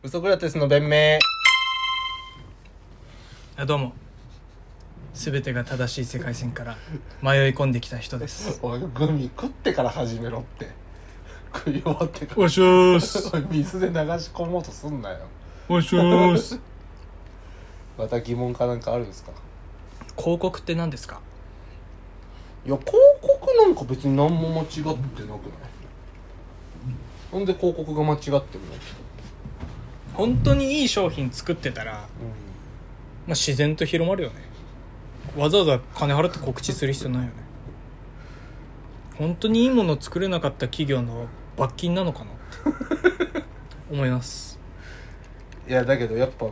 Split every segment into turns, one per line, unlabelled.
ウソクラテスの弁明。
あどうも。全てが正しい世界線から迷い込んできた人です。
おいグミ食ってから始めろって。食い終わってから。
おしょーす。
おい水で流し込もうとすんなよ。
おしょーす。
また疑問かなんかあるんですか？
広告って何ですか？
いや広告なんか別に何も間違ってなくない？なんで広告が間違ってるの？
本当にいい商品作ってたら、まあ、自然と広まるよね。わざわざ金払って告知する必要ないよね。本当にいいものを作れなかった企業の罰金なのかなって。思います。
いやだけどやっぱ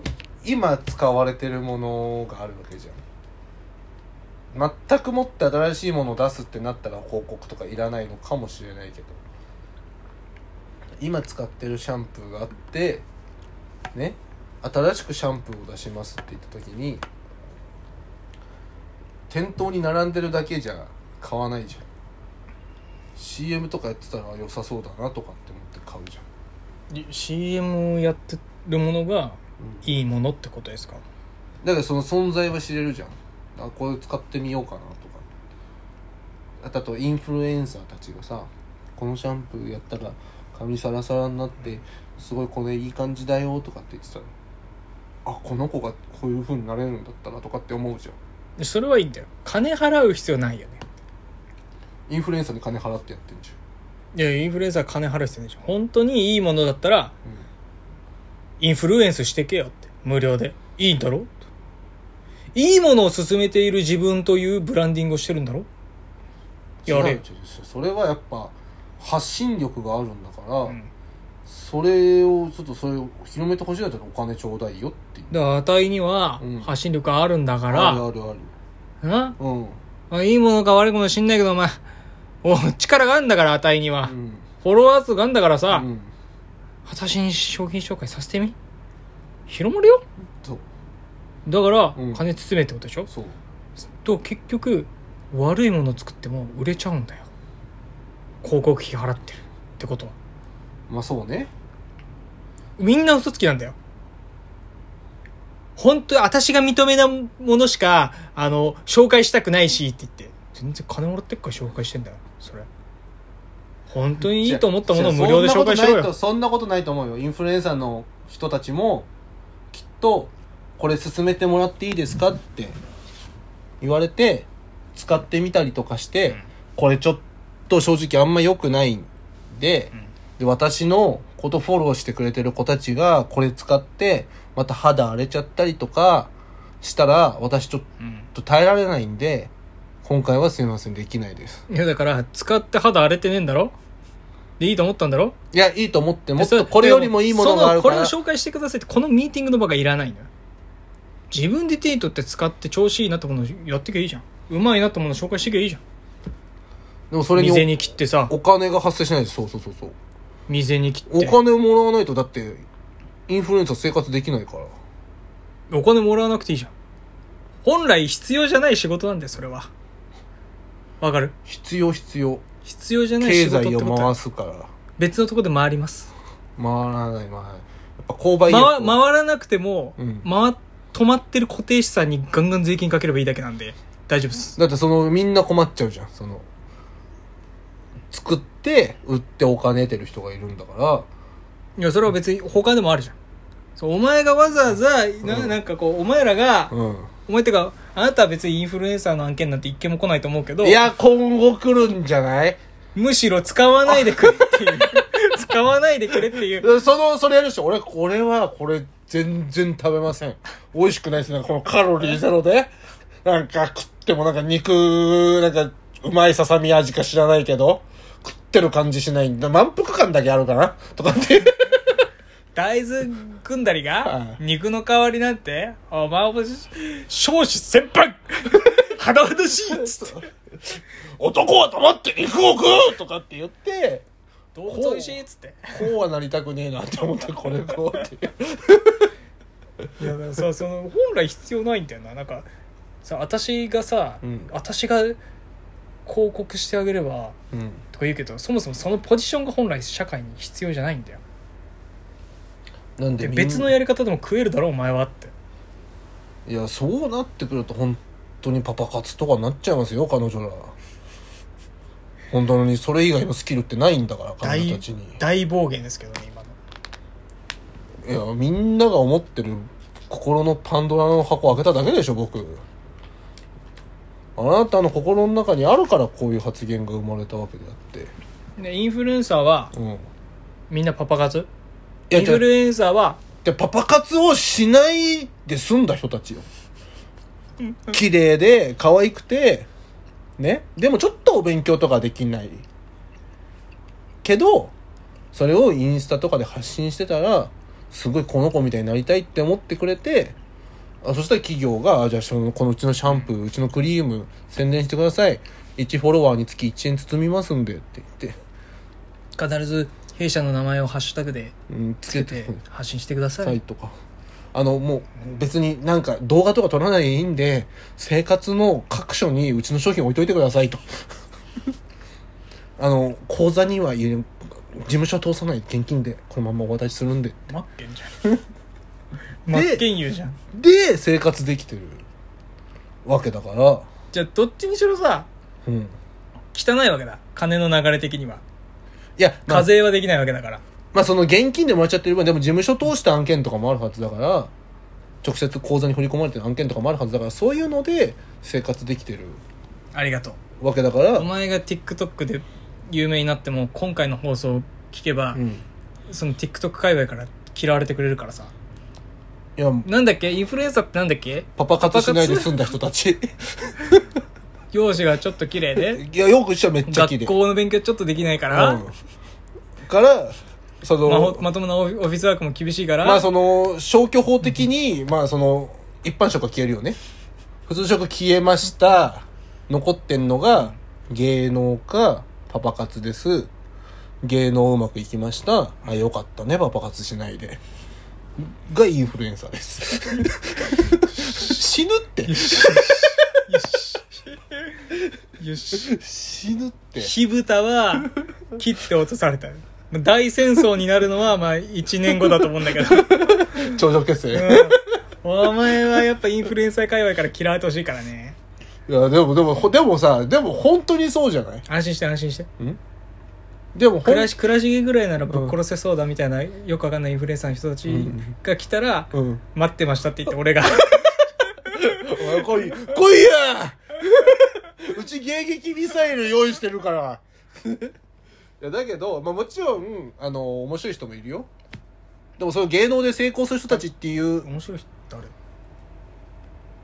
今使われてるものがあるわけじゃん。全くもって新しいものを出すってなったら広告とかいらないのかもしれないけど。今使ってるシャンプーがあってね新しくシャンプーを出しますって言った時に店頭に並んでるだけじゃ買わないじゃん。CM とかやってたら良さそうだなとかって思って買うじゃん。
CM やってるものがいいものってことですか？
だからその存在は知れるじゃん。あこれ使ってみようかなとか。あとあとインフルエンサーたちがさこのシャンプーやったら髪サラサラになってすごいこれいい感じだよとかって言ってたらあこの子がこういう風になれるんだったらとかって思うじゃん。
でそれはいいんだよ。金払う必要ないよね。
インフルエンサーに金払ってやってんじ
いやインフルエンサー金払う必要ないでしょ本当にいいものだったら
ゃん、
インフルエンスしてけよって。無料で。いいんだろいいものを勧めている自分というブランディングをしてるんだろやれ。
それはやっぱ発信力があるんだから、
うん
それをちょっとそれを広めてほしいんだったらお金ちょうだいよっていう。
だから値には
うん。
発信力あるんだか
あ
ら、
るあるある。
な
うん？
あいいものか悪いものか知んないけどお前お力があるんだから値には、
うん。
フォロワー数があるんだからさ、
うん。
私に商品紹介させてみ？広まるよ。
そう
だから、
うん。
金包めってことでしょ？
そう。
と結局悪いものを作っても売れちゃうんだよ。広告費払ってるってことは
まあそうね。
みんな嘘つきなんだよ。本当に私が認めなものしかあの紹介したくないしって言って。全然金もらってっから紹介してんだよそれ。本当にいいと思ったものを無料で紹介しろよ。
そんなことないと思うよ。インフルエンサーの人たちもきっとこれ勧めてもらっていいですかって言われて使ってみたりとかして、
うん。
これちょっと正直あんま良くないんで,、で私のことフォローしてくれてる子たちがこれ使ってまた肌荒れちゃったりとかしたら私ちょっ
うん。
と耐えられないんで今回はすいませんできないです。
いやだから使って肌荒れてねえんだろ？でいいと思ったんだろ？
いやいいと思ってもっ
でそれ
とこれよりもいいものがあるから。
そのこれを紹介してくださいってこのミーティングの場がいらないのよ。自分で手に取って使って調子いいなってものをやってきゃいいじゃん。うまいなってものを紹介してきゃいいじゃん。
でもそれに
水に切ってさ。
おお金が発生しないです。そうそうそうそう
水に切って。
お金をもらわないとだってインフルエンサー生活できないから。
お金もらわなくていいじゃん。本来必要じゃない仕事なんだよそれは。わかる？
必要必要。
必要じゃない仕
経済を
事ってことは
回すから。
別のところで回ります。
回らない回らない。やっぱ購買意
回
欲。
回らなくても、
うん。
回止まってる固定資産にガンガン税金かければいいだけなんで大丈夫です。
だってそのみんな困っちゃうじゃんその作って売ってお金得てる人がいるんだか
いやそれは別に他でもあるじゃん。そうお前がわざわざな
うん。
なんかこうお前らが、
らうん。
お前ってかあなたは別にインフルエンサーの案件なんて一件も来ないと思うけど
いや今後来るんじゃない？
むしろ使わないでくれっていう。使わないでくれっていう。
そのそれやる人俺これはこれ全然食べません。美味しくないですね。このカロリーゼロで。なんか食ってもなんか肉なんかうまいささみ味か知らないけど。食ってる感じしないんだ。満腹感だけあるかな？とかって。
大豆組んだりが
はい。
肉の代わりなんてお前も少子先輩肌々しい！っつって
男は黙って肉を食う！とかって言って
動物おいしい！っつって。
こうはなりたくねえなって思ってこれこうって
いやだからさその本来必要ないんだよな。なんかさ私がさ、
うん。
私が広告してあげれば
うん。
とか言うけどそもそもそのポジションが本来社会に必要じゃないんだよ。
なんで
別のやり方でも食えるだろお前はって。
いやそうなってくると本当にパパ活とかになっちゃいますよ彼女ら。本当にそれ以外のスキルってないんだから彼女
大
たちに。
大暴言ですけどね今の。
いやみんなが思ってる心のパンドラの箱を開けただけでしょ僕あなたの心の中にあるからこういう発言が生まれたわけであって。
でインフルエンサーは
うん。
みんなパパ活？
いやじゃ
インフルエンサーは
でパパ活をしないで済んだ人たちよ。綺麗で可愛くてね？でもちょっとお勉強とかできない。けどそれをインスタとかで発信してたらすごいこの子みたいになりたいって思ってくれてあそしたら企業があじゃあそのこのうちのシャンプーうちのクリーム宣伝してください。1フォロワーにつき1円包みますんでって。言って、
必ず弊社の名前をハッシュタグで
うん、つ
つけて発信してください、
サイトか。あのもう別になんか動画とか撮らないでいいんで生活の各所にうちの商品置いといてくださいと。あの口座には入れ事務所通さない現金でこのままお渡しするんで。
マッケンじゃん マッケン言うじゃん。
で生活できてるわけだから。
じゃあどっちにしろさ
うん。
汚いわけだ。金の流れ的には。い
や、まあ。
課、税はできないわけだから。
まあその現金でもらっちゃってる。分でも事務所通した案件とかもあるはずだから。直接口座に振り込まれてる案件とかもあるはずだから。そういうので生活できてる。
ありがと
わけだから。
うお前が TikTok で有名になっても今回の放送を聞けば、
うん。
その TikTok 界隈から嫌われてくれるからさ
いや
なんだっけ？インフルエンサーってなんだっけ？
パパ活しないで済んだ人たち。
容姿がちょっと綺麗で。
いやよくしたらめっちゃ綺麗。
学校の勉強ちょっとできないから、
うん。からそ
まほ
の
まともなオフィオフィスワークも厳しいから、
まあその消去法的にまあその一般職は消えるよね。普通職消えました。残ってんのが芸能かパパ活です。芸能うまくいきました。あよかったねパパ活しないでがインフルエンサーです。死ぬって。
よしよし
死ぬって。
火蓋は切って落とされた。大戦争になるのはまあ1年後だと思うんだけど、
頂上決戦、
うん、お前はやっぱインフルエンサー界隈から嫌われてほしいからね。
いやでもでもほでもさでも本当にそうじゃない？
安心して安心して
でもほん
暮らし暮らしぐらいならぶっ殺せそうだみたいな、よくわかんないインフルエンサーの人たち
うん。
が来たら、
うん。
待ってましたって言って 俺が。
お前来い来いや うち迎撃ミサイル用意してるから。いやだけど、まあ、もちろんあの面白い人もいるよ。でもその芸能で成功する人たちっていう。
面白い人誰？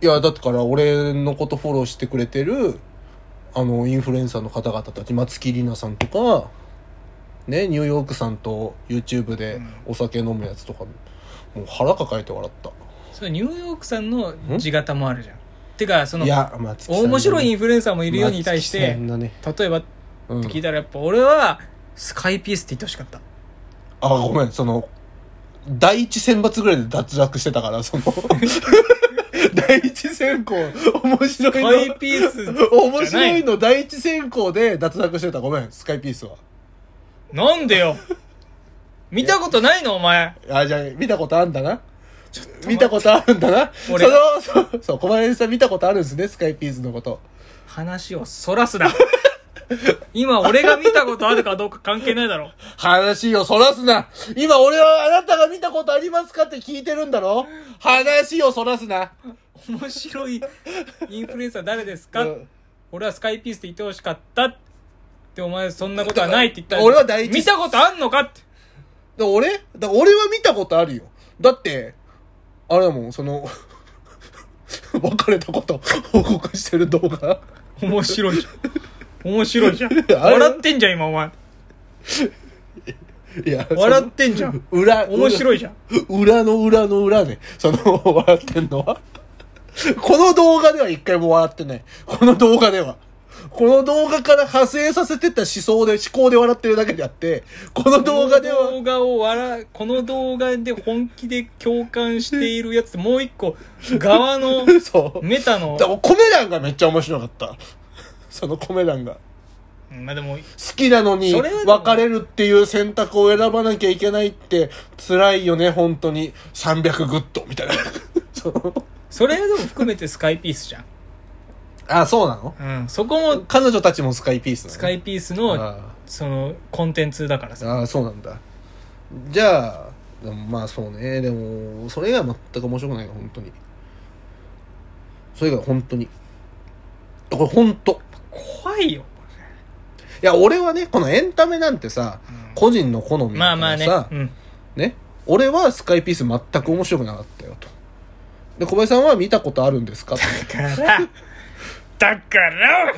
いやだから俺のことフォローしてくれてるあのインフルエンサーの方々たち松木里奈さんとかねニューヨークさんと YouTube でお酒飲むやつとかもう腹抱えて笑った。
それニューヨークさんの地形もあるじゃん。てかその
いや松木さん
面白いインフルエンサーもいるように対し
松木さ
て
んだね。
例えばって
うん
聞いたらやっぱ俺はスカイピースって言ってほしかった。
あごめんその第一選抜ぐらいで脱落してたからその。第一選考。面白
ス
い
カイ
の
ピース
面白いの第一選考で脱落してた。ごめんスカイピースは
なんでよ？見たことないの？お前。
あじゃあ見たことあんだな。見たことあるんだな。その
俺
そうそう小林さん見たことあるんですねスカイピースのこと。
話をそらすな。今俺が見たことあるかどうか関係ないだろ。
話をそらすな。今俺はあなたが見たことありますかって聞いてるんだろ。話をそらすな。
面白いインフルエンサー誰ですか、
うん。
俺はスカイピースって言ってほしかった。ってお前そんなことはないって言ったら
俺は第一
見たことあんのかって
だ俺だ俺は見たことあるよ。だって、あれだもん、その、別れたこと報告してる動画。
面白いじゃん面白いじゃん笑ってんじゃん今お前
いや、
笑ってんじゃん
裏、
面白いじゃん
裏の裏の裏で、その、笑ってんのは。この動画では一回も笑ってない。この動画では。この動画から派生させてった思想で、思考で笑ってるだけであって、この動画では、
この動画を笑この動画で本気で共感しているやつもう一個側の
そう。
メタの
だコメ欄がめっちゃ面白かった。そのコメ欄が。
うんまあでも
好きなのに別れるっていう選択を選ばなきゃいけないって辛いよね本当に300グッドみたいな そ
れでも含めてスカイピースじゃん、
あそうなの？
うん、そこも
彼女たちもスカイピースなの？
スカイピースの
あ
そのコンテンツだからさ。
ああそうなんだ。じゃあでもまあそうね。でもそれ以外は全く面白くないよ本当に。それ以外は本当に。これ本当。
怖いよ、
いや俺はねこのエンタメなんてさ、
うん。
個人の好みだから
まあまあね。
さ、
うん、
ね？俺はスカイピース全く面白くなかったよと。で小林さんは見たことあるんですか？と
だからだから。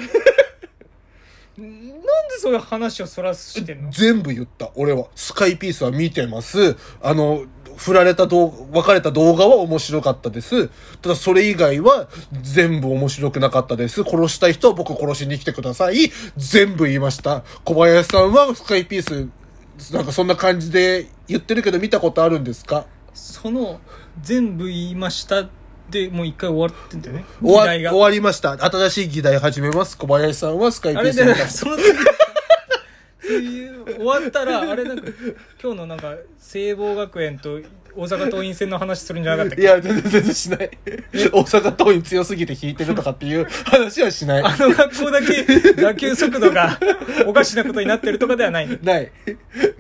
なんでそういう話をそらしてんの？
全部言った俺は。スカイピースは見てます。あの振られた動画別れた動画は面白かったです。ただそれ以外は全部面白くなかったです。殺したい人は僕殺しに来てください。全部言いました。小林さんはスカイピースなんかそんな感じで言ってるけど見たことあるんですか？
その全部言いましたでもう一回終わってんだよね。
終わ終わりました。新しい議題始めます。小林さんはスカイピ
あれで
ース見た
その次 終わったらあれなんか今日のなんか聖望学園と大阪桐蔭戦の話するんじゃなかったっけ？
いや、全然全然しない。大阪桐蔭強すぎて引いてるとかっていう話はしない。
あの学校だけ打球速度がおかしなことになってるとかではないの？
ない。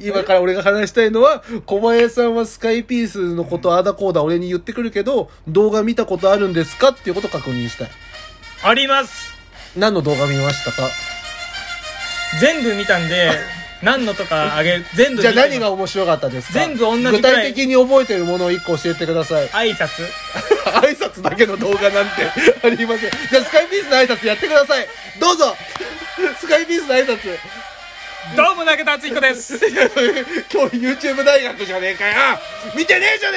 今から俺が話したいのは、小林さんはスカイピースのことあだこうだ俺に言ってくるけど、動画見たことあるんですかっていうことを確認したい。
あります
何の動画見ましたか？
全部見たんで何のとかあげ全部
じゃあ何が面白かったですか？
全部同じ
具体的に覚えてるものを一個教えてください。
挨拶
挨拶だけの動画なんて ありません。じゃあスカイピースの挨拶やってください。どうぞ スカイピースの挨拶。
どうも中田敦彦です
今日 YouTube 大学じゃねえかよ見てねえじゃねえ